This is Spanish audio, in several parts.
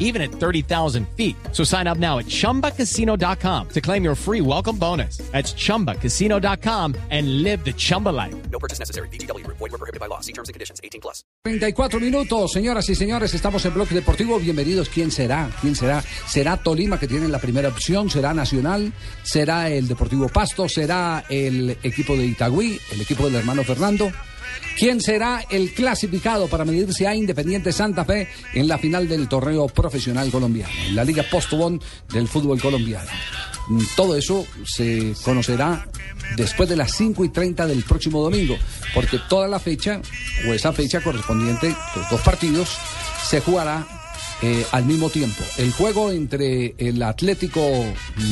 even at 30,000 feet. So sign up now at chumbacasino.com to claim your free welcome bonus. That's chumbacasino.com and live the Chumba life. No purchase necessary. BGW. Void were prohibited by law. See terms and conditions. 18 plus. 34 minutos, señoras y señores, estamos en Bloque Deportivo. Bienvenidos. ¿Quién será? ¿Quién será? ¿Será Tolima que tiene la primera opción? ¿Será Nacional? ¿Será el Deportivo Pasto? ¿Será el equipo de Itagüí? ¿El equipo del hermano Fernando? ¿Quién será el clasificado para medirse a Independiente Santa Fe en la final del torneo profesional colombiano, en la Liga Postobón del fútbol colombiano? Mm, Todo eso se conocerá después de las 5 y 30 del próximo domingo, porque toda la fecha, o esa fecha correspondiente, los dos partidos, se jugará eh, al mismo tiempo. El juego entre el Atlético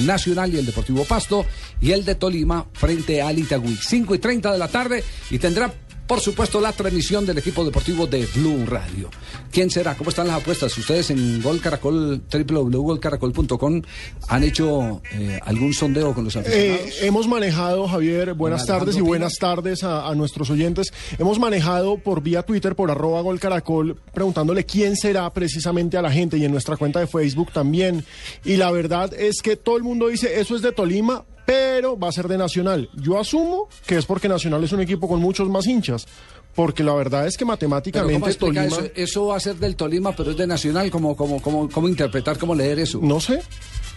Nacional y el Deportivo Pasto y el de Tolima frente al Itagüí. 5 y 30 de la tarde y tendrá, por supuesto, la transmisión del equipo deportivo de Blue Radio. ¿Quién será? ¿Cómo están las apuestas? Ustedes en Gol Caracol, www.golcaracol.com han hecho eh, algún sondeo con los aficionados. Eh, hemos manejado, Javier, buenas tardes y buenas tardes a, a nuestros oyentes. Hemos manejado por vía Twitter, por arroba Gol Caracol, preguntándole quién será precisamente a la gente y en nuestra cuenta de Facebook también. Y la verdad es que todo el mundo dice, eso es de Tolima, pero va a ser de Nacional. Yo asumo que es porque Nacional es un equipo con muchos más hinchas. Porque la verdad es que matemáticamente ¿cómo explica Tolima... eso? Eso va a ser del Tolima, pero es de Nacional. ¿Cómo, cómo, cómo, cómo interpretar, cómo leer eso? No sé.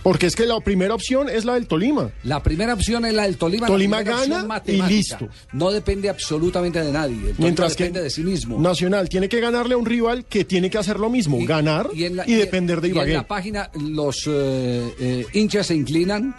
Porque es que la primera opción es la del Tolima. La primera opción es la del Tolima. Tolima gana y listo. No depende absolutamente de nadie. El Mientras que depende de sí mismo. Nacional tiene que ganarle a un rival que tiene que hacer lo mismo, ganar y, depender de y Ibagué. en la página los eh, eh, hinchas se inclinan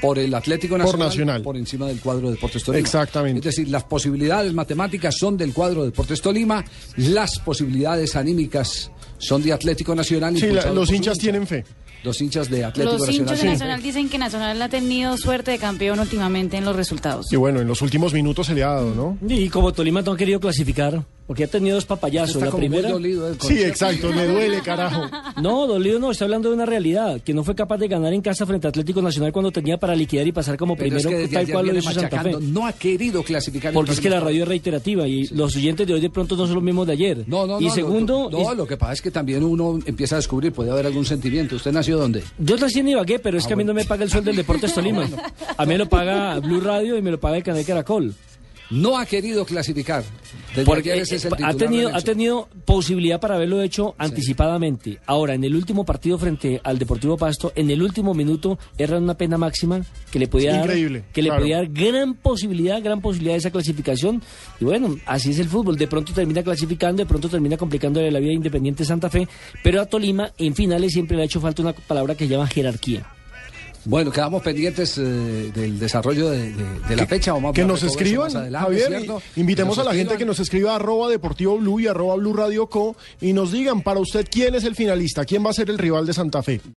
por el Atlético Nacional, Nacional. por encima del cuadro de Deportes Tolima. Exactamente. Es decir, las posibilidades matemáticas son del cuadro de Deportes Tolima, las posibilidades anímicas son de Atlético Nacional. Sí, la- los por hinchas hincha. tienen fe. Los hinchas de Atlético Los Nacional. hinchas de sí. Nacional dicen que Nacional ha tenido suerte de campeón últimamente en los resultados. Y bueno, en los últimos minutos se le ha dado, ¿no? Y como Tolima no ha querido clasificar, porque ha tenido dos papayazos. Está La como muy primera. dolido, eh, Sí, exacto, me duele, carajo. No, dolido no, está hablando de una realidad, que no fue capaz de ganar en casa frente a Atlético Nacional cuando tenía para liquidar y pasar como Pero es primero, que tal cual lo hizo Santa Fe. No ha querido clasificar. en Porque es que la radio es reiterativa y los oyentes de hoy de pronto no son los mismos de ayer. No, no, y no. segundo, lo, no, lo que pasa es que también uno empieza a descubrir, puede haber algún sentimiento. ¿Usted nació dónde? yo nací en Ibagué, pero es Ah, que a mí no me paga el sueldo del Deportes Tolima. A mí me lo paga Blue Radio y me lo paga el canal Caracol. No ha querido clasificar. Desde Porque ayer ese es el eh, ha tenido, ha posibilidad para haberlo hecho anticipadamente. Ahora, en el último partido frente al Deportivo Pasto, en el último minuto, era una pena máxima que le podía dar, que le claro. podía dar gran posibilidad, gran posibilidad de esa clasificación. Y bueno, así es el fútbol. De pronto termina clasificando, de pronto termina complicándole la vida Independiente Santa Fe. Pero a Tolima, en finales, siempre le ha hecho falta una palabra que se llama jerarquía. Bueno, quedamos pendientes eh, del desarrollo de, de- de la fecha. Vamos Que nos escriban, adelante, Javier, invitemos a la gente que nos escriba arroba Deportivo Blue y arroba Blue Radio Co y nos digan para usted quién es el finalista, quién va a ser el rival de Santa Fe.